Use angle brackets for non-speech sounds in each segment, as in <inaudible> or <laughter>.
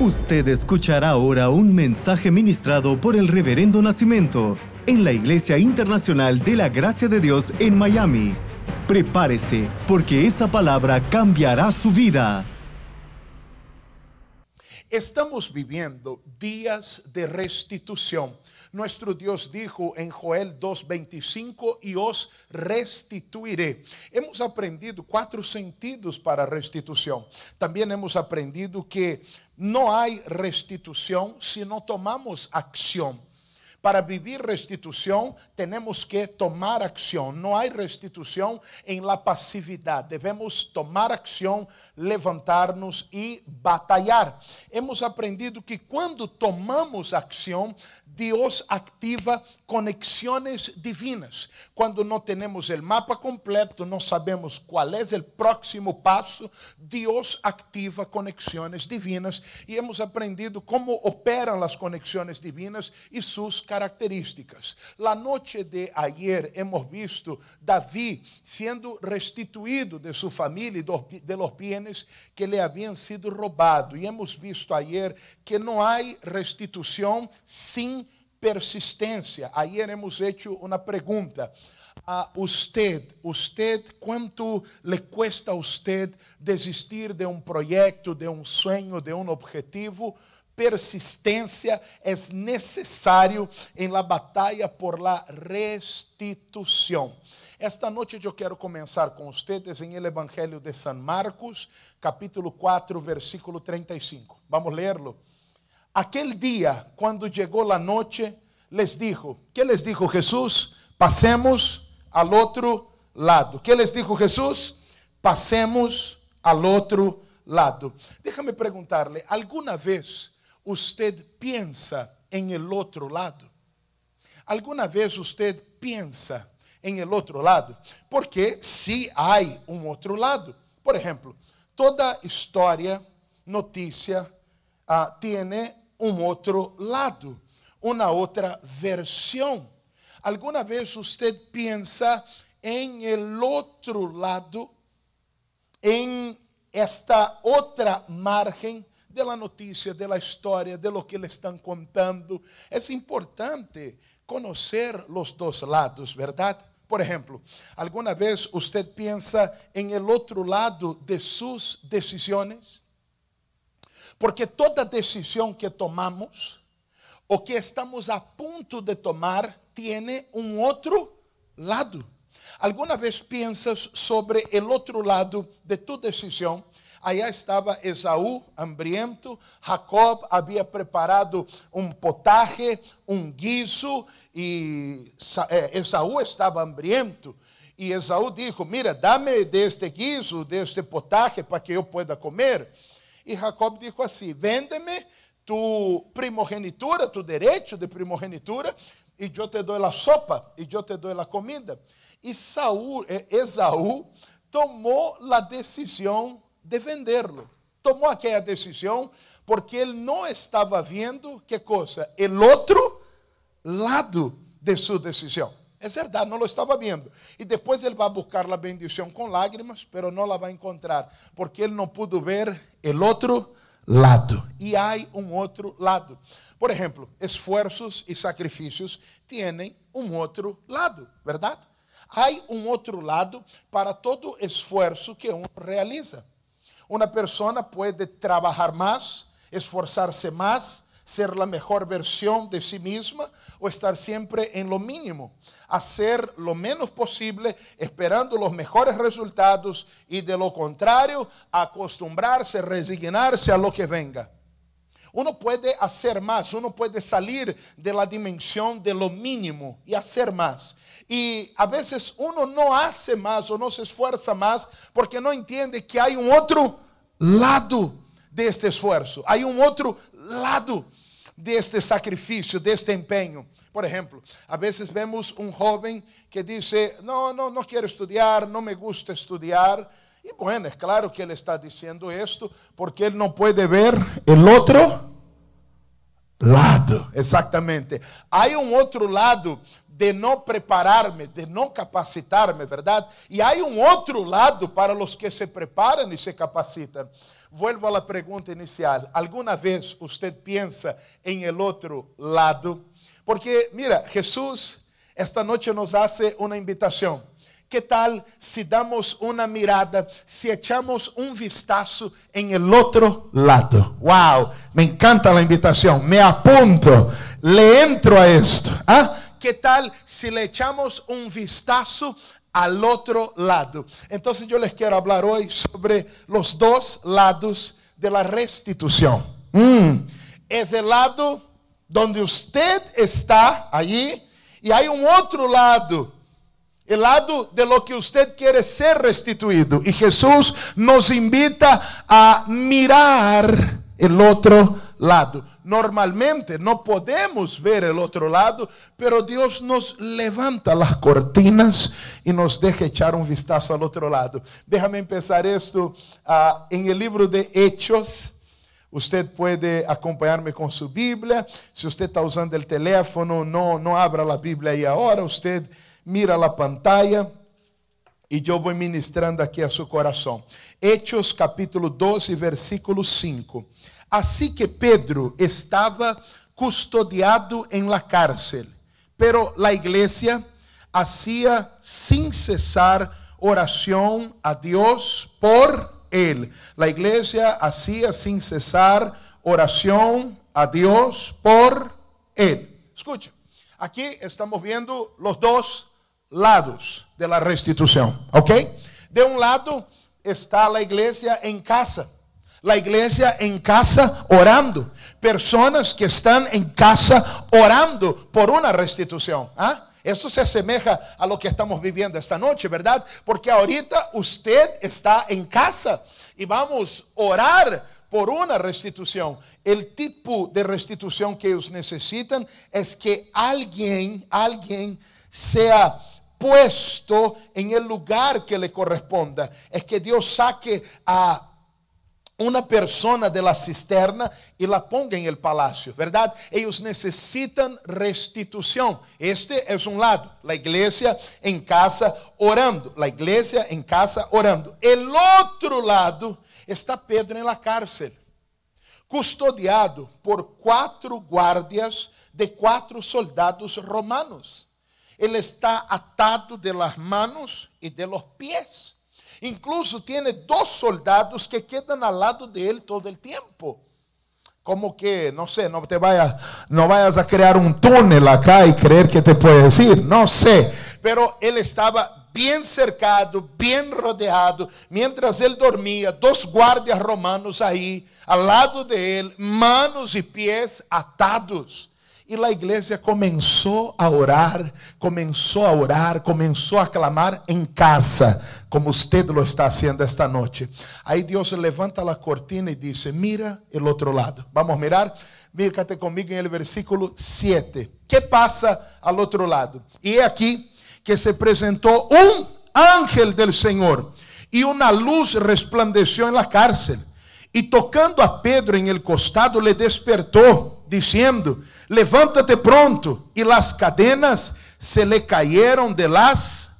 Usted escuchará ahora un mensaje ministrado por el Reverendo Nacimiento en la Iglesia Internacional de la Gracia de Dios en Miami. Prepárese, porque esa palabra cambiará su vida. Estamos viviendo días de restitución. Nuestro Dios dijo en Joel 2:25 y os restituiré. Hemos aprendido cuatro sentidos para restitución. También hemos aprendido que no hay restitución si no tomamos acción. Para vivir restitución tenemos que tomar acción. No hay restitución en la pasividad. Debemos tomar acción, levantarnos y batallar. Hemos aprendido que cuando tomamos acción, Dios activa conexiones divinas. Quando não temos o mapa completo, não sabemos qual é o próximo passo, Deus ativa conexões divinas e hemos aprendido como operam as conexões divinas e suas características. La noite de ayer hemos visto Davi sendo restituído de sua família e de los bienes que lhe haviam sido roubados. E hemos visto ayer que não há restituição sem persistência. Ayer hemos hecho uma pergunta. A usted, usted, quanto le cuesta a usted desistir de um projeto, de um sonho, de um objetivo? Persistência é necessário em la batalha por la restituição. Esta noite eu quero começar com vocês em el Evangelho de San Marcos, capítulo 4, versículo 35. Vamos lerlo. Aquel día, cuando llegó la noche, les dijo, ¿qué les dijo Jesús? Pasemos al otro lado. ¿Qué les dijo Jesús? Pasemos al otro lado. Déjame preguntarle, ¿alguna vez usted piensa en el otro lado? ¿Alguna vez usted piensa en el otro lado? Porque sí hay un otro lado. Por ejemplo, toda historia, noticia, uh, tiene um outro lado, uma outra versão. Alguma vez você pensa em el outro lado, em esta outra margem de la notícia, de la de lo que eles estão contando. É importante conhecer os dois lados, verdade? Por exemplo, alguma vez você pensa em el outro lado de suas decisões? Porque toda decisão que tomamos, o que estamos a ponto de tomar, tem um outro lado. Alguma vez pensas sobre o outro lado de tu decisão? Allá estava Esaú, hambriento. Jacob havia preparado um potaje, um guiso, e eh, Esaú estava hambriento. E Esaú disse: Mira, dame deste guiso, deste potaje, para que eu pueda comer. E Jacob disse assim: Vende-me tu primogenitura, tu direito de primogenitura, e eu te dou a sopa, e eu te dou a comida. E eh, Esaú tomou a decisão de vendê-lo. Tomou aquela decisão porque ele não estava vendo que coisa? O outro lado de sua decisão. É verdade, não lo estava vendo. E depois ele vai buscar a bendição com lágrimas, pero não la vai encontrar, porque ele não pudo ver o outro lado. E há um outro lado. Por exemplo, esforços e sacrifícios têm um outro lado, verdade? Há um outro lado para todo esforço que um realiza. Uma pessoa pode trabalhar mais, esforçar-se mais, ser a melhor versão de si mesma ou estar sempre em lo mínimo. hacer lo menos posible esperando los mejores resultados y de lo contrario acostumbrarse, resignarse a lo que venga. Uno puede hacer más, uno puede salir de la dimensión de lo mínimo y hacer más. Y a veces uno no hace más o no se esfuerza más porque no entiende que hay un otro lado de este esfuerzo, hay un otro lado de este sacrificio, de este empeño. Por exemplo, a vezes vemos um jovem que diz: Não, não, não quero estudar, não me gusta estudar. E, bueno, é claro que ele está dizendo isto porque ele não pode ver o outro lado. Exatamente. Há um outro lado de não preparar-me, de não capacitar-me, verdade? E há um outro lado para os que se preparam e se capacitam. vuelvo a la pregunta inicial. ¿Alguna vez usted piensa en el otro lado? Porque, mira, Jesús esta noche nos hace una invitación. ¿Qué tal si damos una mirada, si echamos un vistazo en el otro lado? Wow, me encanta la invitación, me apunto, le entro a esto. ¿Ah? ¿Qué tal si le echamos un vistazo al otro lado? Entonces yo les quiero hablar hoy sobre los dos lados de la restitución. Mm. Es el lado donde usted está allí y hay un otro lado el lado de lo que usted quiere ser restituido. Y Jesús nos invita a mirar el otro lado. Normalmente no podemos ver el otro lado, pero Dios nos levanta las cortinas y nos deja echar un vistazo al otro lado. Déjame empezar esto uh, en el libro de Hechos. Usted puede acompañarme con su Biblia. Si usted está usando el teléfono, no, no abra la Biblia ahí ahora. Usted mira la pantalla e eu vou ministrando aqui a seu coração. Hechos capítulo 12, versículo 5. Assim que Pedro estava custodiado em la cárcel, pero la iglesia hacía sin cesar oração a Deus por él. La iglesia hacía sin cesar oração a Deus por él. Escucha, aqui estamos vendo os dois lados de la restitución. ¿Ok? De un lado está la iglesia en casa. La iglesia en casa orando. Personas que están en casa orando por una restitución. ¿Ah? Eso se asemeja a lo que estamos viviendo esta noche, ¿verdad? Porque ahorita usted está en casa y vamos a orar por una restitución. El tipo de restitución que ellos necesitan es que alguien, alguien sea puesto en el lugar que le corresponda. Es que Dios saque a una persona de la cisterna y la ponga en el palacio, ¿verdad? Ellos necesitan restitución. Este es un lado, la iglesia en casa orando, la iglesia en casa orando. El otro lado está Pedro en la cárcel, custodiado por cuatro guardias de cuatro soldados romanos. Ele está atado de las manos e de los pies. Incluso tiene dos soldados que quedan al lado de él todo el tiempo. Como que, no sé, no te vayas, no vayas a crear un túnel acá y creer que te puede decir, no sé. Pero él estaba bien cercado, bien rodeado. Mientras él dormía, dos guardias romanos ahí, al lado de él, manos y pies atados. E a igreja começou a orar, começou a orar, começou a clamar em casa, como você lo está haciendo esta noite. Aí Deus levanta a cortina e diz: Mira el outro lado. Vamos mirar. Mírate comigo em el versículo 7. Que passa al outro lado? E é aqui que se apresentou um ángel del Senhor e uma luz resplandeceu en la cárcel. E tocando a Pedro em el costado, le despertou, dizendo: levántate pronto. Y las cadenas se le cayeron de las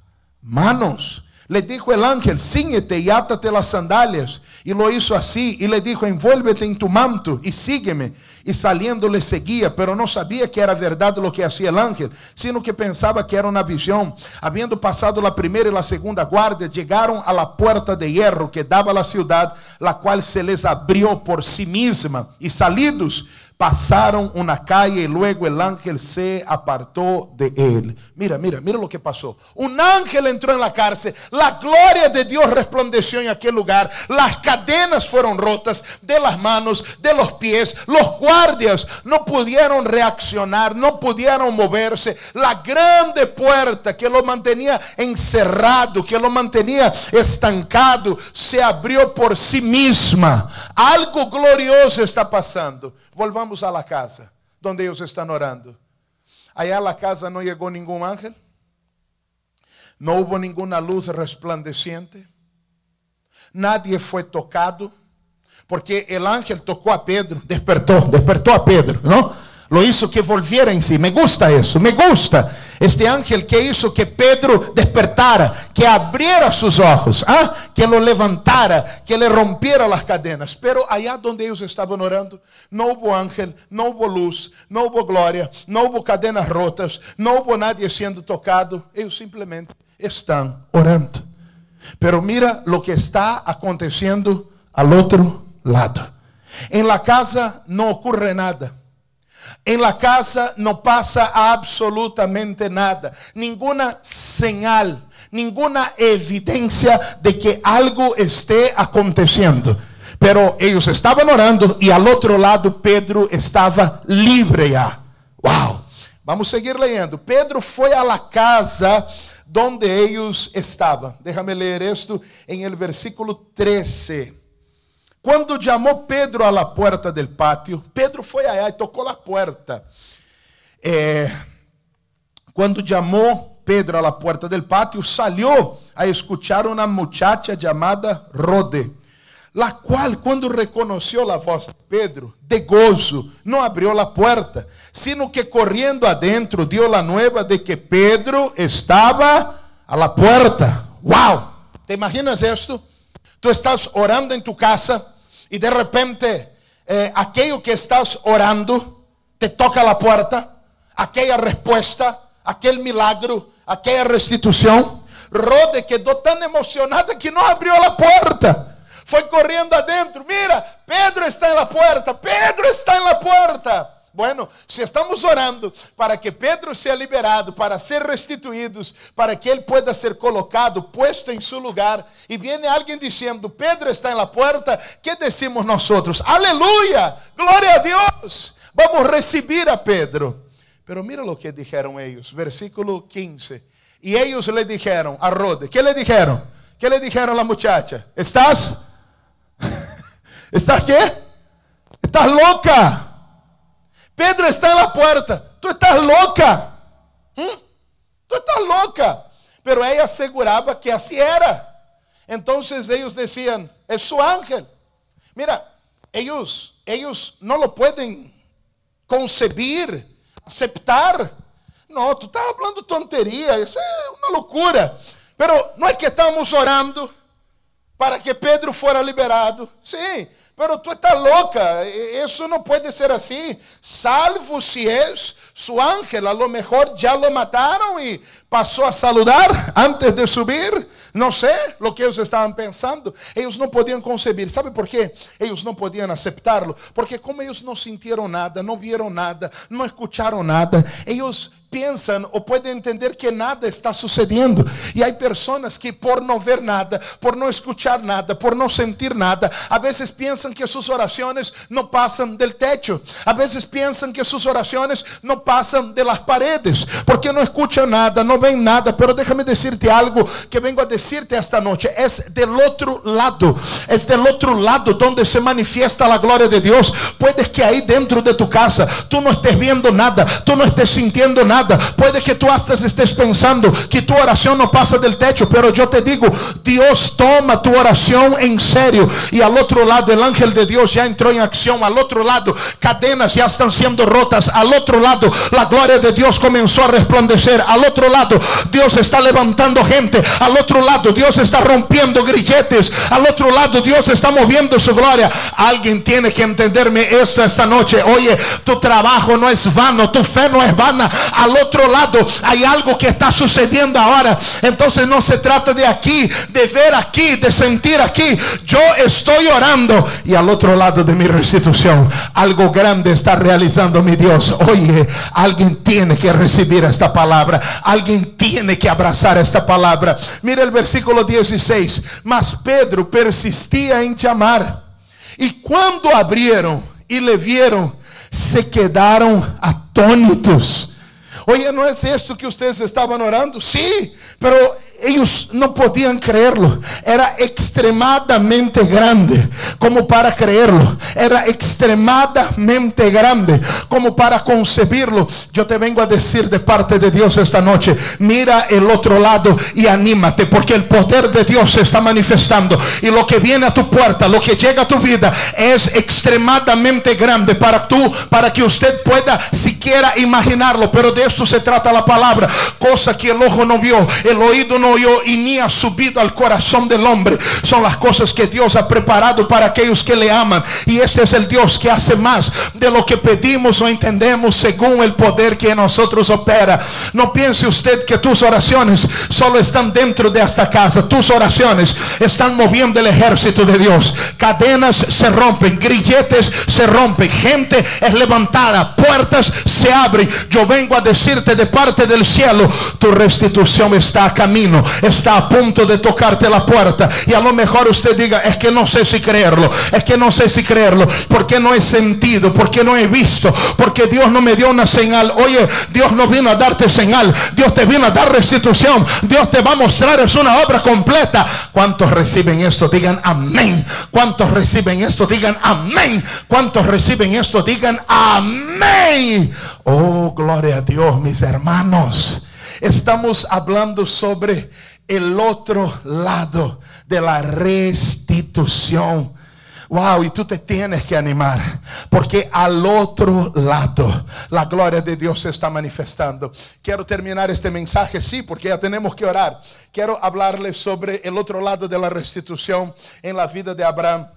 manos. Le dijo el ángel, ciñete y átate las sandalias. Y lo hizo así. Y le dijo, envuélvete en tu manto y sígueme. Y saliendo le seguía, pero no sabía que era verdad lo que hacía el ángel, sino que pensaba que era una visión. Habiendo pasado la primera y la segunda guardia, llegaron a la puerta de hierro que daba a la ciudad, la cual se les abrió por sí misma. Y salidos, Pasaron una calle y luego el ángel se apartó de él. Mira, mira, mira lo que pasó. Un ángel entró en la cárcel. La gloria de Dios resplandeció en aquel lugar. Las cadenas fueron rotas de las manos, de los pies. Los guardias no pudieron reaccionar, no pudieron moverse. La grande puerta que lo mantenía encerrado, que lo mantenía estancado, se abrió por sí misma. Algo glorioso está pasando. Volvamos a la casa donde ellos están orando. Allá a la casa no llegó ningún ángel. No hubo ninguna luz resplandeciente. Nadie fue tocado. Porque el ángel tocó a Pedro, despertó, despertó a Pedro, ¿no? Lo hizo que volviera en sí. Me gusta eso, me gusta. Este ángel que hizo que Pedro despertara, que abriera sus ojos, ¿ah? que lo levantara, que le rompiera las cadenas. Pero allá donde ellos estaban orando, no hubo ángel, no hubo luz, no hubo gloria, no hubo cadenas rotas, no hubo nadie siendo tocado. Ellos simplemente están orando. Pero mira lo que está aconteciendo al otro lado. En la casa no ocurre nada. En la casa no pasa absolutamente nada, ninguna señal, ninguna evidencia de que algo esté aconteciendo. Pero ellos estaban orando y al otro lado Pedro estaba libre ya. Wow. Vamos seguir leyendo. Pedro fue a la casa donde ellos estaban. Déjame leer esto en el versículo 13. Quando chamou Pedro à la porta del pátio, Pedro foi aí e tocou a porta. É, quando chamou Pedro à la porta del pátio, salió a escuchar uma muchacha chamada Rode, la qual, quando reconheceu a voz de Pedro, de gozo, não abriu a porta, sino que correndo adentro, dio la nueva de que Pedro estava a la puerta. Wow! ¿Te imaginas esto? Tú estás orando en tu casa y de repente eh, aquello que estás orando te toca la puerta, aquella respuesta, aquel milagro, aquella restitución. Rode quedó tan emocionada que no abrió la puerta. Fue corriendo adentro. Mira, Pedro está en la puerta. Pedro está en la puerta. Bueno, se estamos orando para que Pedro seja liberado, para ser restituídos, para que ele pueda ser colocado, puesto em seu lugar, e viene alguém dizendo: Pedro está na porta, que decimos nós outros? Aleluia! Glória a Deus! Vamos receber a Pedro. Pero mira lo que dijeron ellos, versículo 15. E eles le dijeron a Rode, que le dijeron? Que le dijeron a la muchacha? ¿Estás? <laughs> ¿Estás qué? ¿Estás loca? Pedro está na porta. Tu estás louca. Hum? Tu estás louca. Pero ela assegurava que assim era. Então eles diziam: é su ángel. Mira, eles, eles não lo podem concebir, aceptar. Não, tu estás falando tonteria, isso é uma loucura. Pero não é que estamos orando para que Pedro fora liberado. Sim, Pero tú estás loca, eso no puede ser así. Salvo si es su ángel, a lo mejor ya lo mataron y pasó a saludar antes de subir. No sé lo que ellos estaban pensando. Ellos no podían concebir. ¿Sabe por qué? Ellos no podían aceptarlo. Porque como ellos no sintieron nada, no vieron nada, no escucharon nada, ellos pensam ou podem entender que nada está sucedendo. E há pessoas que, por não ver nada, por não escuchar nada, por não sentir nada, a vezes pensam que suas orações não passam del techo. A vezes pensam que suas orações não passam de las paredes, porque não escucham nada, não veem nada. Pero déjame decirte algo que vengo a decirte esta noite: é del outro lado, é del outro lado donde se manifiesta a glória de Deus. Puedes que aí dentro de tu casa tu não estés vendo nada, tu não estés sintiendo nada Puede que tú hasta estés pensando que tu oración no pasa del techo, pero yo te digo, Dios toma tu oración en serio. Y al otro lado, el ángel de Dios ya entró en acción. Al otro lado, cadenas ya están siendo rotas. Al otro lado, la gloria de Dios comenzó a resplandecer. Al otro lado, Dios está levantando gente. Al otro lado, Dios está rompiendo grilletes. Al otro lado, Dios está moviendo su gloria. Alguien tiene que entenderme esto esta noche. Oye, tu trabajo no es vano, tu fe no es vana otro lado hay algo que está sucediendo ahora. Entonces no se trata de aquí, de ver aquí, de sentir aquí. Yo estoy orando y al otro lado de mi restitución algo grande está realizando mi Dios. Oye, alguien tiene que recibir esta palabra. Alguien tiene que abrazar esta palabra. Mira el versículo 16. Mas Pedro persistía en llamar. Y cuando abrieron y le vieron, se quedaron atónitos. Oye, ¿no es esto que ustedes estaban orando? Sí, pero ellos no podían creerlo. Era extremadamente grande como para creerlo. Era extremadamente grande como para concebirlo. Yo te vengo a decir de parte de Dios esta noche, mira el otro lado y anímate porque el poder de Dios se está manifestando y lo que viene a tu puerta, lo que llega a tu vida es extremadamente grande para tú, para que usted pueda siquiera imaginarlo. Pero de esto se trata la palabra, cosa que el ojo no vio, el oído no oyó y ni ha subido al corazón del hombre. Son las cosas que Dios ha preparado para aquellos que le aman. Y este es el Dios que hace más de lo que pedimos o entendemos según el poder que en nosotros opera. No piense usted que tus oraciones solo están dentro de esta casa. Tus oraciones están moviendo el ejército de Dios. Cadenas se rompen, grilletes se rompen, gente es levantada, puertas se abren. Yo vengo a decirte de parte del cielo, tu restitución está a camino, está a punto de tocarte la puerta. Y a lo mejor usted diga, es que no sé si creerlo, es que no sé si creerlo, porque no he sentido, porque no he visto, porque Dios no me dio una señal. Oye, Dios no vino a darte señal, Dios te vino a dar restitución, Dios te va a mostrar, es una obra completa. ¿Cuántos reciben esto? Digan amén. ¿Cuántos reciben esto? Digan amén. ¿Cuántos reciben esto? Digan amén. Oh, gloria a Dios, mis hermanos. Estamos hablando sobre el otro lado de la restitución. Wow, y tú te tienes que animar, porque al otro lado la gloria de Dios se está manifestando. Quiero terminar este mensaje, sí, porque ya tenemos que orar. Quiero hablarles sobre el otro lado de la restitución en la vida de Abraham.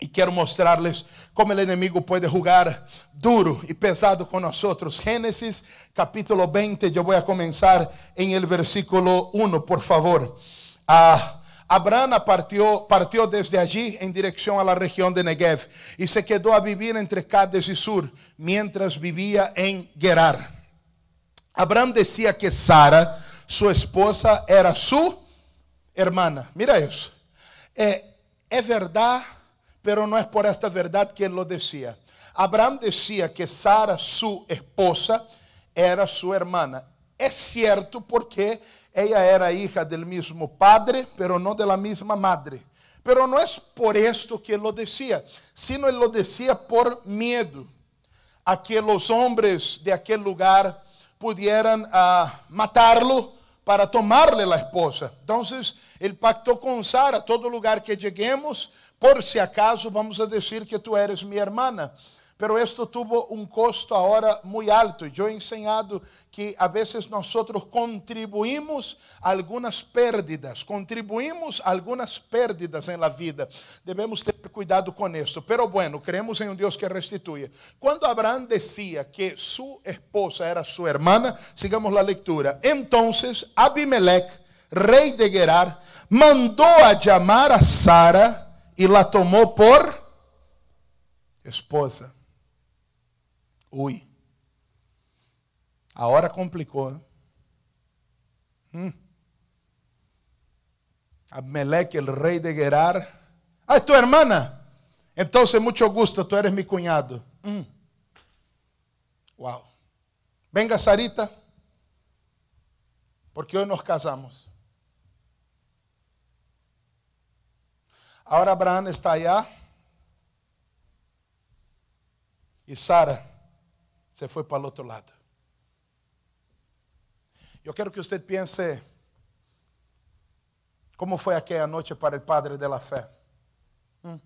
Y quiero mostrarles cómo el enemigo puede jugar duro y pesado con nosotros. Génesis capítulo 20, yo voy a comenzar en el versículo 1, por favor. Ah, Abraham partió, desde allí en dirección a la región de Negev y se quedó a vivir entre Cades y Sur mientras vivía en Gerar. Abraham decía que Sara, su esposa, era su hermana. Mira eso. Eh, es verdad, pero no es por esta verdad que él lo decía. Abraham decía que Sara, su esposa, era su hermana. Es cierto porque ella era hija del mismo padre, pero no de la misma madre. Pero no es por esto que él lo decía, sino él lo decía por miedo a que los hombres de aquel lugar pudieran uh, matarlo para tomarle la esposa. Entonces, él pactó con Sara, todo lugar que lleguemos, por si acaso vamos a decir que tú eres mi hermana. Pero esto tuvo un costo ahora muy alto. Yo he enseñado que a veces nosotros contribuimos a algunas pérdidas, contribuimos a algunas pérdidas en la vida. Debemos tener cuidado con esto. Pero bueno, creemos en un Dios que restituye. Cuando Abraham decía que su esposa era su hermana, sigamos la lectura. Entonces Abimelech, rey de Gerar, mandó a llamar a Sara y la tomó por esposa. Uy. Ahora complicou. Hein? Hum. Abmelec, el rei de Gerar. Ah, tua hermana. Então, muito gusto, tu eres mi cunhado. Hum. Uau. Venga, Sarita. Porque hoje nos casamos. Agora Abraham está allá. E Sara se foi para o outro lado. Eu quero que você pense como foi aquela noite para o Padre da fé. Hum.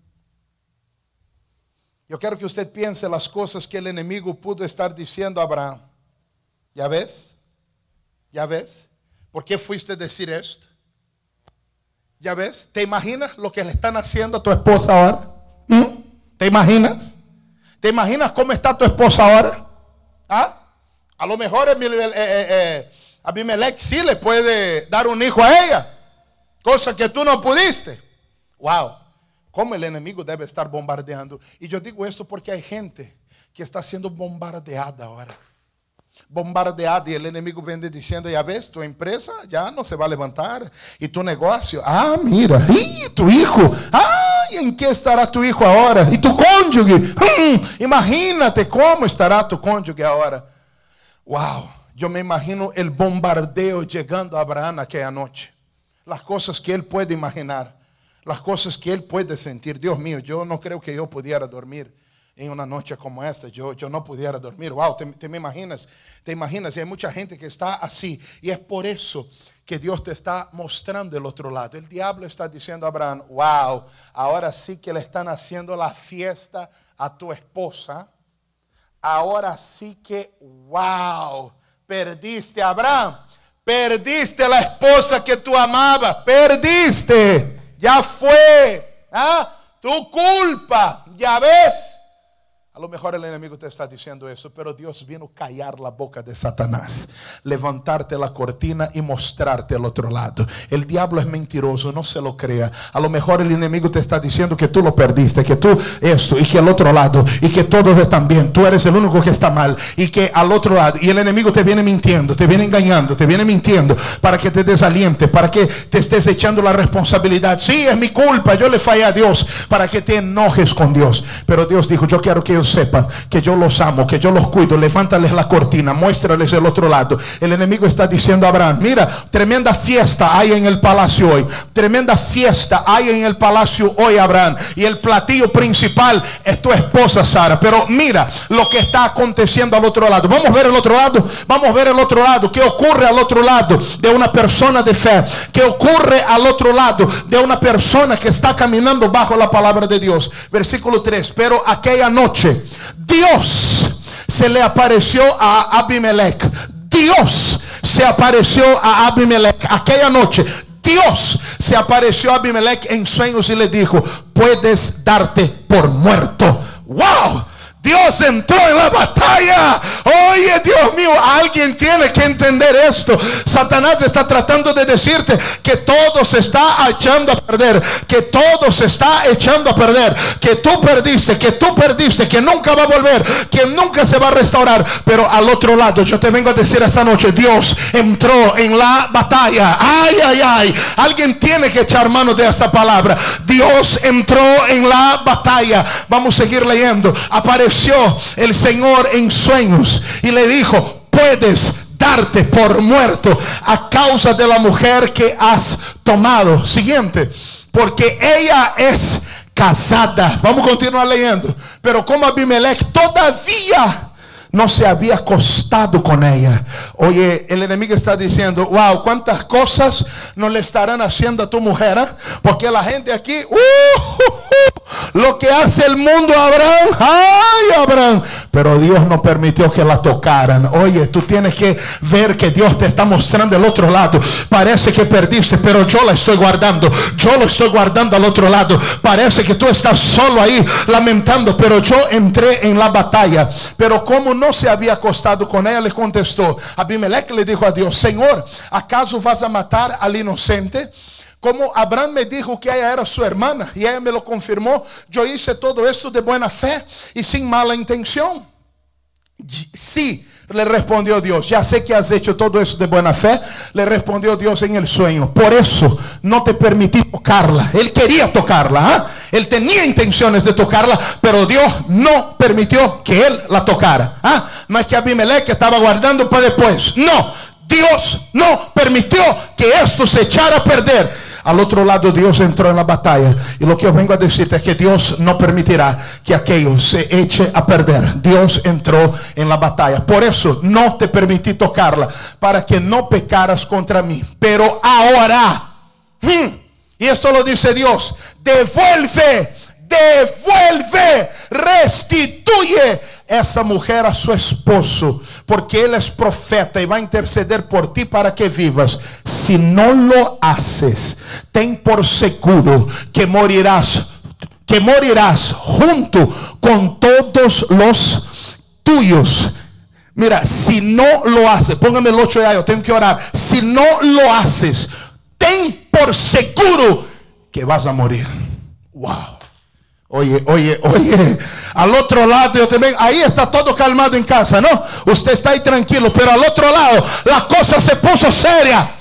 Eu quero que você pense as coisas que o inimigo pudo estar dizendo a Abraão. Já ves? Já ves? ¿Por que fuiste dizer isto? Já ves? ¿Te imaginas lo que le están haciendo a tu esposa agora? ¿Mm? ¿Te imaginas? ¿Te imaginas cómo está tu esposa ahora? ¿Ah? A lo mejor eh, eh, eh, Abimelech sí le puede dar un hijo a ella, cosa que tú no pudiste. Wow, cómo el enemigo debe estar bombardeando. Y yo digo esto porque hay gente que está siendo bombardeada ahora. Bombardeada y el enemigo viene diciendo, ya ves, tu empresa ya no se va a levantar y tu negocio, ah, mira, y tu hijo, ah, ¿en qué estará tu hijo ahora? Y tu cónyuge, hmm, imagínate cómo estará tu cónyuge ahora. Wow, yo me imagino el bombardeo llegando a Abraham aquella noche. las cosas que él puede imaginar, las cosas que él puede sentir. Dios mío, yo no creo que yo pudiera dormir en una noche como esta. Yo, yo no pudiera dormir. Wow, te, te me imaginas, te imaginas. Y hay mucha gente que está así. Y es por eso que Dios te está mostrando el otro lado. El diablo está diciendo a Abraham, wow, ahora sí que le están haciendo la fiesta a tu esposa. Ahora sí que, wow, perdiste, Abraham. Perdiste la esposa que tú amabas. Perdiste. Ya fue. ¿Ah? Tu culpa. Ya ves. A lo mejor el enemigo te está diciendo eso, pero Dios vino a callar la boca de Satanás, levantarte la cortina y mostrarte el otro lado. El diablo es mentiroso, no se lo crea. A lo mejor el enemigo te está diciendo que tú lo perdiste, que tú esto y que el otro lado y que todo están bien. Tú eres el único que está mal y que al otro lado y el enemigo te viene mintiendo, te viene engañando, te viene mintiendo para que te desalientes, para que te estés echando la responsabilidad. Sí, es mi culpa, yo le fallé a Dios, para que te enojes con Dios. Pero Dios dijo, yo quiero que sepan que yo los amo, que yo los cuido. Levántales la cortina, muéstrales el otro lado. El enemigo está diciendo a Abraham, mira, tremenda fiesta hay en el palacio hoy. Tremenda fiesta hay en el palacio hoy, Abraham. Y el platillo principal es tu esposa, Sara. Pero mira lo que está aconteciendo al otro lado. Vamos a ver el otro lado. Vamos a ver el otro lado. ¿Qué ocurre al otro lado de una persona de fe? ¿Qué ocurre al otro lado de una persona que está caminando bajo la palabra de Dios? Versículo 3. Pero aquella noche Dios se le apareció a Abimelech. Dios se apareció a Abimelech aquella noche. Dios se apareció a Abimelech en sueños y le dijo, puedes darte por muerto. ¡Wow! Dios entró en la batalla. Oye, Dios mío, alguien tiene que entender esto. Satanás está tratando de decirte que todo se está echando a perder, que todo se está echando a perder, que tú perdiste, que tú perdiste, que nunca va a volver, que nunca se va a restaurar. Pero al otro lado, yo te vengo a decir esta noche, Dios entró en la batalla. Ay, ay, ay. Alguien tiene que echar mano de esta palabra. Dios entró en la batalla. Vamos a seguir leyendo. Apareció el Señor en sueños y le dijo, puedes darte por muerto a causa de la mujer que has tomado. Siguiente, porque ella es casada. Vamos a continuar leyendo. Pero como Abimelech todavía no se había acostado con ella. Oye, el enemigo está diciendo, wow, cuántas cosas no le estarán haciendo a tu mujer. ¿eh? Porque la gente aquí, uh, lo que hace el mundo Abraham, ay Abraham. Pero Dios no permitió que la tocaran. Oye, tú tienes que ver que Dios te está mostrando el otro lado. Parece que perdiste, pero yo la estoy guardando. Yo lo estoy guardando al otro lado. Parece que tú estás solo ahí lamentando, pero yo entré en la batalla. Pero como no se había acostado con ella, le contestó. Abimelech le dijo a Dios, Señor, ¿acaso vas a matar al inocente? Como Abraham me dijo que ella era su hermana y ella me lo confirmó, yo hice todo esto de buena fe y sin mala intención. Sí, le respondió Dios, ya sé que has hecho todo eso de buena fe. Le respondió Dios en el sueño. Por eso no te permití tocarla. Él quería tocarla. ¿ah? Él tenía intenciones de tocarla, pero Dios no permitió que él la tocara. ¿ah? Más que Abimelech estaba guardando para después. No, Dios no permitió que esto se echara a perder. Al otro lado Dios entró en la batalla. Y lo que yo vengo a decirte es que Dios no permitirá que aquello se eche a perder. Dios entró en la batalla. Por eso no te permití tocarla. Para que no pecaras contra mí. Pero ahora. Hmm, y esto lo dice Dios. Devuelve. Devuelve. Restituye essa mulher a seu esposo, porque ele é profeta e vai interceder por ti para que vivas. Se não lo haces, tem por seguro que morirás, que morirás junto com todos los tuyos. Mira, si no lo haces, póngame el 8 ya, yo tengo que orar. Si no lo haces, ten por seguro que vas a morir. Wow. Oye, oye, oye, al otro lado yo también, ahí está todo calmado en casa, ¿no? Usted está ahí tranquilo, pero al otro lado la cosa se puso seria.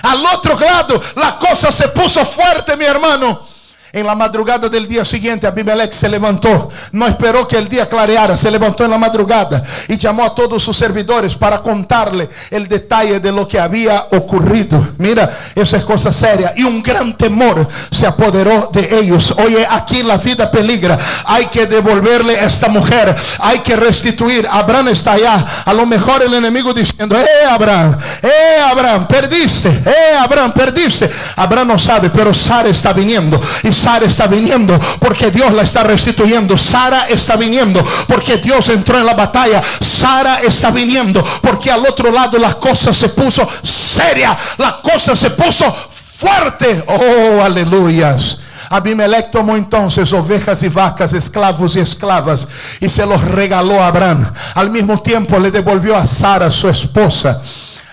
Al otro lado la cosa se puso fuerte, mi hermano. En la madrugada del día siguiente, Abimelech se levantó. No esperó que el día clareara. Se levantó en la madrugada y llamó a todos sus servidores para contarle el detalle de lo que había ocurrido. Mira, esa es cosa seria. Y un gran temor se apoderó de ellos. Oye, aquí la vida peligra. Hay que devolverle a esta mujer. Hay que restituir. Abraham está allá. A lo mejor el enemigo diciendo, eh Abraham, eh Abraham, perdiste. Eh Abraham, perdiste. Abraham no sabe, pero Sara está viniendo. Y Sara está viniendo porque Dios la está restituyendo. Sara está viniendo porque Dios entró en la batalla. Sara está viniendo porque al otro lado la cosa se puso seria. La cosa se puso fuerte. Oh, aleluyas. Abimelech tomó entonces ovejas y vacas, esclavos y esclavas, y se los regaló a Abraham. Al mismo tiempo le devolvió a Sara, su esposa.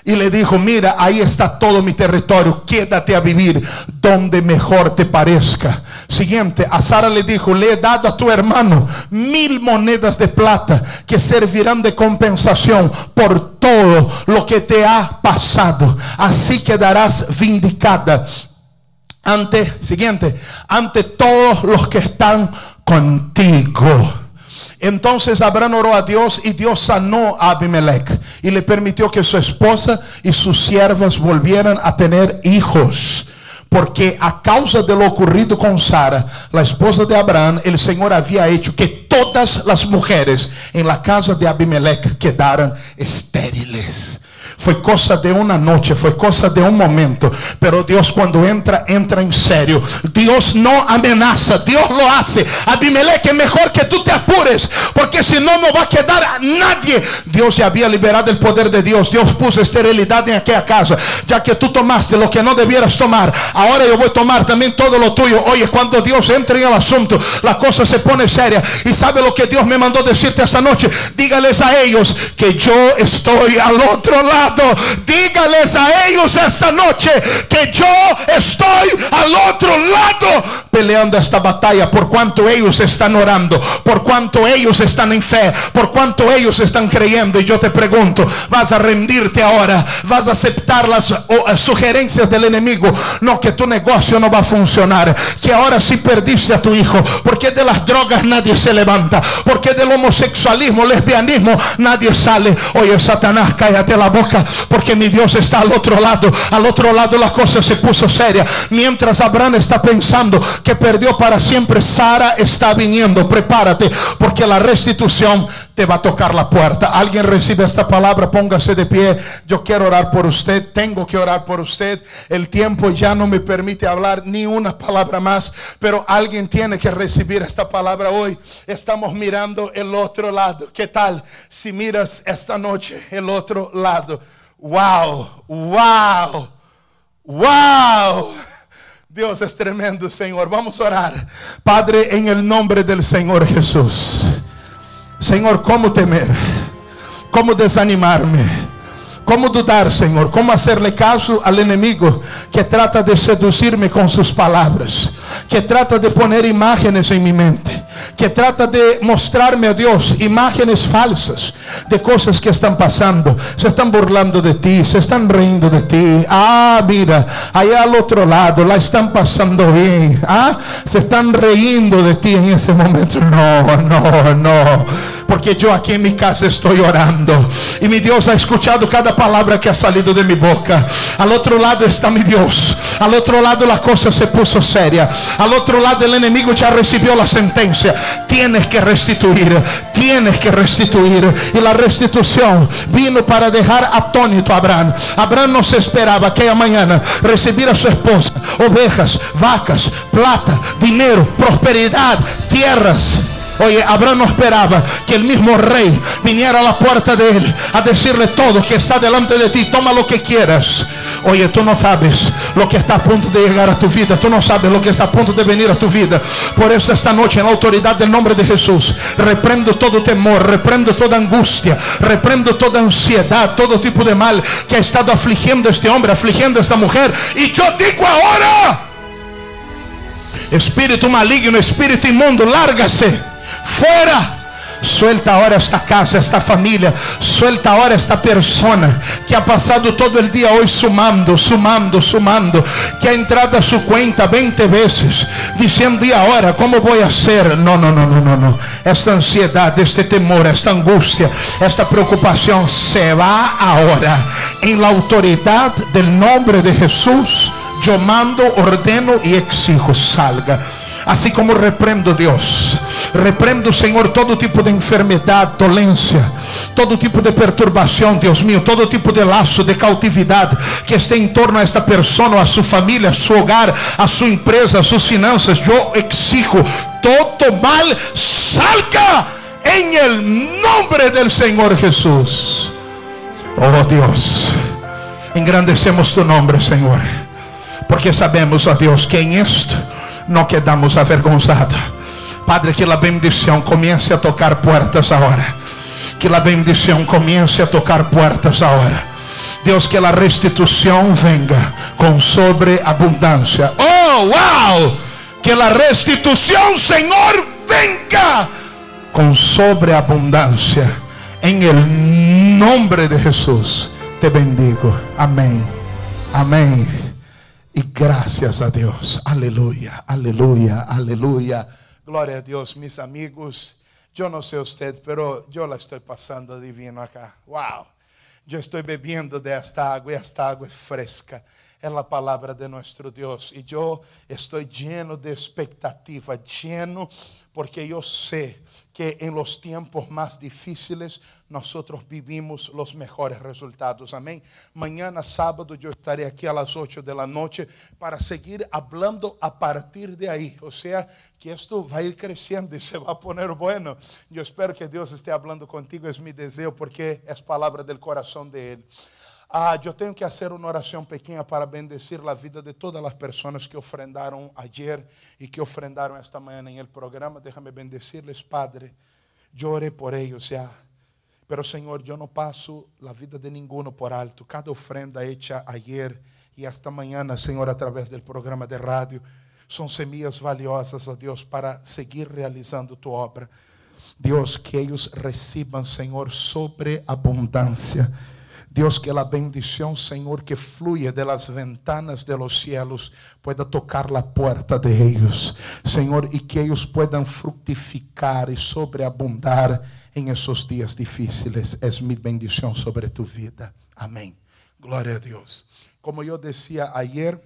Y le dijo, mira, ahí está todo mi territorio, quédate a vivir donde mejor te parezca. Siguiente, a Sara le dijo, le he dado a tu hermano mil monedas de plata que servirán de compensación por todo lo que te ha pasado. Así quedarás vindicada ante, siguiente, ante todos los que están contigo. Entonces Abraham oró a Dios y Dios sanó a Abimelech y le permitió que su esposa y sus siervas volvieran a tener hijos. Porque a causa de lo ocurrido con Sara, la esposa de Abraham, el Señor había hecho que todas las mujeres en la casa de Abimelech quedaran estériles. Fue cosa de una noche, fue cosa de un momento. Pero Dios cuando entra, entra en serio. Dios no amenaza, Dios lo hace. Abimelech es mejor que tú te apures, porque si no, no va a quedar a nadie. Dios ya había liberado el poder de Dios. Dios puso esterilidad en aquella casa. Ya que tú tomaste lo que no debieras tomar, ahora yo voy a tomar también todo lo tuyo. Oye, cuando Dios entra en el asunto, la cosa se pone seria. Y sabe lo que Dios me mandó decirte esta noche. Dígales a ellos que yo estoy al otro lado. Dígales a ellos esta noche que yo estoy al otro lado peleando esta batalla por cuanto ellos están orando, por cuanto ellos están en fe, por cuanto ellos están creyendo. Y yo te pregunto, ¿vas a rendirte ahora? ¿Vas a aceptar las sugerencias del enemigo? No, que tu negocio no va a funcionar, que ahora sí perdiste a tu hijo, porque de las drogas nadie se levanta, porque del homosexualismo, lesbianismo nadie sale. Oye, Satanás, cállate la boca porque mi Dios está al otro lado. Al otro lado la cosa se puso seria. Mientras Abraham está pensando que perdió para siempre, Sara está viniendo. Prepárate, porque la restitución te va a tocar la puerta. Alguien recibe esta palabra, póngase de pie. Yo quiero orar por usted, tengo que orar por usted. El tiempo ya no me permite hablar ni una palabra más, pero alguien tiene que recibir esta palabra hoy. Estamos mirando el otro lado. ¿Qué tal si miras esta noche el otro lado? Wow, wow, wow. Dios es tremendo, Señor. Vamos a orar. Padre, en el nombre del Señor Jesús. Señor, ¿cómo temer? ¿Cómo desanimarme? ¿Cómo dudar, Señor? ¿Cómo hacerle caso al enemigo que trata de seducirme con sus palabras? Que trata de poner imágenes en mi mente? Que trata de mostrarme a Dios imágenes falsas de cosas que están pasando. Se están burlando de ti, se están riendo de ti. Ah, mira, allá al otro lado la están pasando bien. Ah, se están riendo de ti en ese momento. No, no, no. Porque yo aquí en mi casa estoy orando. Y mi Dios ha escuchado cada palabra que ha salido de mi boca. Al otro lado está mi Dios. Al otro lado la cosa se puso seria. Al otro lado el enemigo ya recibió la sentencia. Tienes que restituir. Tienes que restituir. Y la restitución vino para dejar atónito a Abraham. Abraham no se esperaba aquella mañana recibir a su esposa, ovejas, vacas, plata, dinero, prosperidad, tierras. Oye, Abraham no esperaba que el mismo rey viniera a la puerta de él a decirle todo que está delante de ti, toma lo que quieras. Oye, tú no sabes lo que está a punto de llegar a tu vida. Tú no sabes lo que está a punto de venir a tu vida. Por eso esta noche en la autoridad del nombre de Jesús, reprendo todo temor, reprendo toda angustia, reprendo toda ansiedad, todo tipo de mal que ha estado afligiendo este hombre, afligiendo esta mujer. Y yo digo ahora, espíritu maligno, espíritu inmundo, lárgase fuera, Suelta ahora esta casa, esta familia. Suelta ahora esta persona que ha pasado todo el día hoy sumando, sumando, sumando. Que ha entrado a su cuenta 20 veces diciendo, ¿y ahora cómo voy a? No, no, no, no, no, no. Esta ansiedad, este temor, esta angustia, esta preocupación se va ahora en la autoridad del nombre de Jesús. Yo mando, ordeno y exijo, salga. Así como reprendo, Dios. Reprendo, Senhor, todo tipo de enfermidade, dolência, todo tipo de perturbação, Deus mío, todo tipo de laço, de cautividade que está em torno a esta pessoa, a sua família, a seu hogar, a sua empresa, a suas finanças. Eu exijo todo mal salga em el nombre del Senhor Jesus. Oh Deus, engrandecemos tu nome, Senhor, porque sabemos, ó oh Deus, que em isto não quedamos avergonzados. Padre, que a bendição comece a tocar portas agora. Que a bendição comece a tocar portas agora. Deus, que a restituição venga com sobreabundância. Oh, wow! Que a restituição, Senhor, venga com sobreabundância. Em el nome de Jesus, te bendigo. Amém. Amém. Y gracias a Dios. Aleluya, aleluya, aleluya. Gloria a Dios, mis amigos. Yo no sé usted, pero yo la estoy pasando divino acá. Wow. Yo estoy bebiendo de esta agua y esta agua es fresca. Es la palabra de nuestro Dios. Y yo estoy lleno de expectativa, lleno porque yo sé que en los tiempos más difíciles nosotros vivimos los mejores resultados. Amén. Mañana sábado yo estaré aquí a las 8 de la noche para seguir hablando a partir de ahí. O sea, que esto va a ir creciendo y se va a poner bueno. Yo espero que Dios esté hablando contigo, es mi deseo porque es palabra del corazón de Él. Ah, eu tenho que fazer uma oração pequena para bendecir a vida de todas as pessoas que ofrendaram ayer e que ofrendaram esta manhã em el programa. Déjame bendecirles, Padre. Eu orei por eles já. Pero, Senhor, eu não passo a vida de ninguno por alto. Cada ofrenda hecha ayer e esta manhã, Senhor, através do programa de rádio, são semillas valiosas, ó Deus, para seguir realizando tua obra. Deus, que eles recebam, Senhor, sobreabundância Deus, que a bendição, Senhor, que fluye de las ventanas de los cielos pueda tocar la puerta de ellos, Senhor, e que eles puedan fructificar e sobreabundar em esses dias difíceis. É minha bendição sobre tu vida. Amém. Glória a Deus. Como eu decía ayer,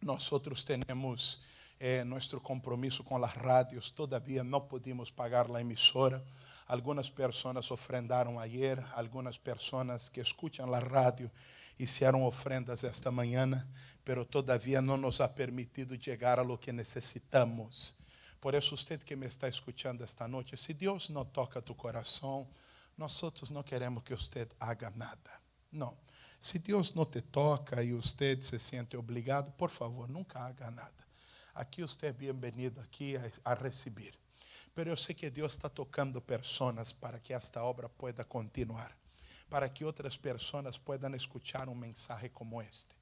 nós temos eh, nosso compromisso com as rádios. Todavia não podemos pagar a emissora. Algumas pessoas ofrendaram ayer, algumas pessoas que escutam a rádio hicieron ofrendas esta manhã, pero todavía não nos ha permitido chegar a lo que necessitamos. Por isso, usted que me está escuchando esta noite, se Deus não toca tu coração, nós não queremos que usted haga nada. Não. Se Deus não te toca e usted se sente obrigado, por favor, nunca haga nada. Aqui você é bem-vindo aqui a receber. Pero eu sei que Deus está tocando pessoas para que esta obra pueda continuar, para que outras pessoas puedan escuchar um mensagem como este.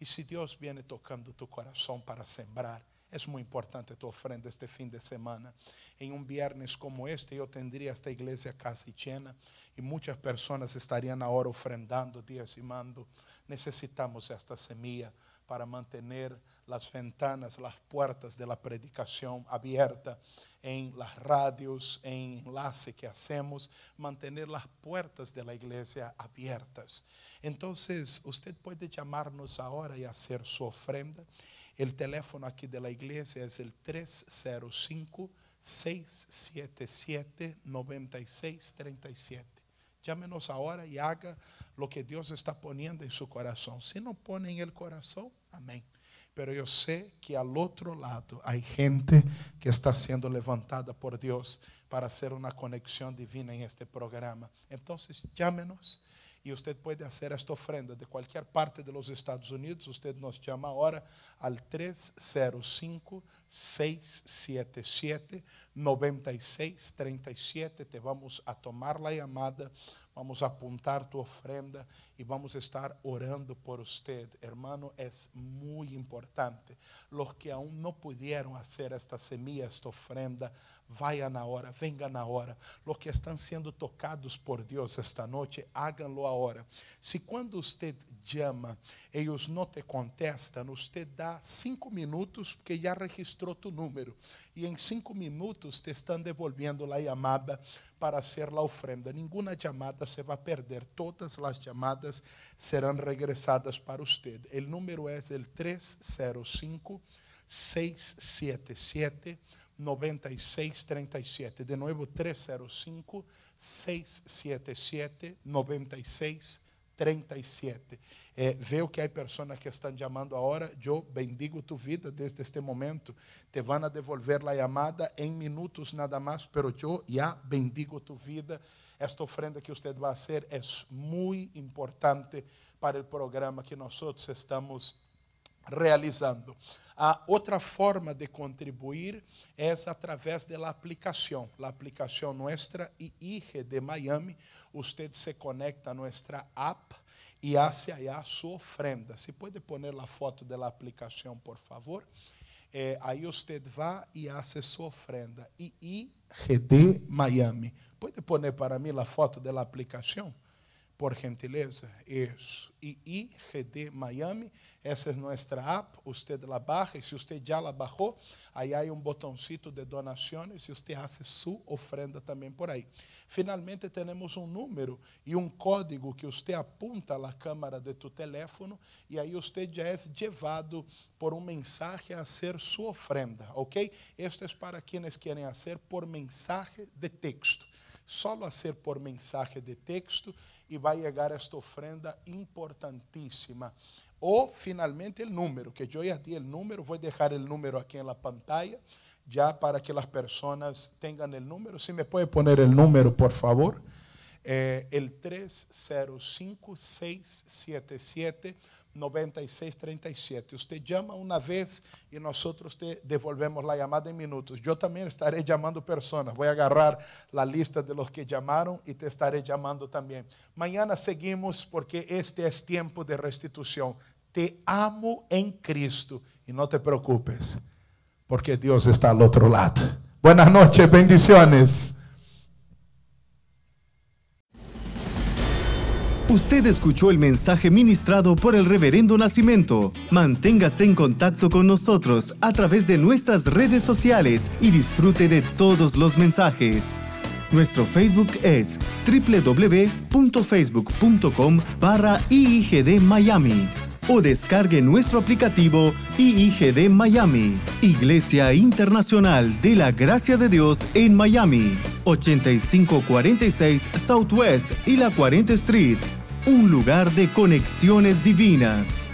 E se Deus viene tocando tu coração para sembrar, é muito importante tu ofrenda este fim de semana. Em um viernes como este, eu tendria esta igreja casi llena e muitas pessoas estariam agora ofrendando, diezimando. Necessitamos esta semilla para manter as ventanas, as portas de la predicação aberta em las radios, em enlace que hacemos, mantener las puertas de la iglesia abiertas. Entonces, usted puede llamarnos ahora y hacer su ofrenda. El teléfono aquí de la iglesia es el 305 677 9637. Llámenos ahora y haga lo que Dios está poniendo en su corazón. Si no pone en el corazón, amén. Pero eu sei que ao outro lado há gente que está sendo levantada por Deus para ser uma conexão divina em este programa. Então, chame-nos e você pode fazer esta ofrenda de qualquer parte dos Estados Unidos. Você nos chama agora ao 305 677 9637. Te vamos a tomar a chamada Vamos apontar tu ofrenda e vamos estar orando por usted. Hermano, é muito importante. Los que aún não puderam fazer esta semilla, esta ofrenda, Vaya na hora, venga na hora. Los que estão sendo tocados por Deus esta noite, háganlo agora. Se quando você chama, eles não te contestam, você dá cinco minutos, porque já registrou tu número. E em cinco minutos te estão devolvendo a chamada para hacer a ofrenda. Nenhuma chamada se vai perder. Todas as chamadas serão regressadas para você. O número é o 305 677 9637. De novo, 305 677 9637. É, veo que há pessoas que estão chamando agora. Eu bendigo tu vida desde este momento. Te van a devolver a chamada em minutos nada mais, pero eu já bendigo tu vida. Esta ofrenda que você vai fazer é muito importante para o programa que nós estamos realizando. A outra forma de contribuir é através da aplicação. A aplicação nossa IIG de Miami. Você se conecta a nossa app e hace allá sua ofrenda. Se pode pôr a foto da aplicação, por favor. Eh, aí você vai e hace sua ofrenda. IIGD Miami. Pode pôr para mim a foto da aplicação? Por gentileza. Isso. IIGD Miami. Essa é nossa app, você la baja e se você já la bajou, aí há um botãozinho de donações e você faz sua ofrenda também por aí. Finalmente, temos um número e um código que você apunta na câmera de tu teléfono e aí você já é levado por um mensagem a ser sua ofrenda, ok? Isto é para quienes querem fazer por mensagem de texto. A ser por mensagem de texto e vai chegar esta ofrenda importantíssima o finalmente el número, que yo ya di el número, voy a dejar el número aquí en la pantalla, ya para que las personas tengan el número. Si me puede poner el número, por favor. Eh, el 305677 9637. Usted llama una vez y nosotros te devolvemos la llamada en minutos. Yo también estaré llamando personas. Voy a agarrar la lista de los que llamaron y te estaré llamando también. Mañana seguimos porque este es tiempo de restitución. Te amo en Cristo y no te preocupes porque Dios está al otro lado. Buenas noches, bendiciones. Usted escuchó el mensaje ministrado por el Reverendo Nacimiento. Manténgase en contacto con nosotros a través de nuestras redes sociales y disfrute de todos los mensajes. Nuestro Facebook es www.facebook.com barra IIGD Miami o descargue nuestro aplicativo IIGD Miami, Iglesia Internacional de la Gracia de Dios en Miami, 8546 Southwest y la 40 Street un lugar de conexiones divinas.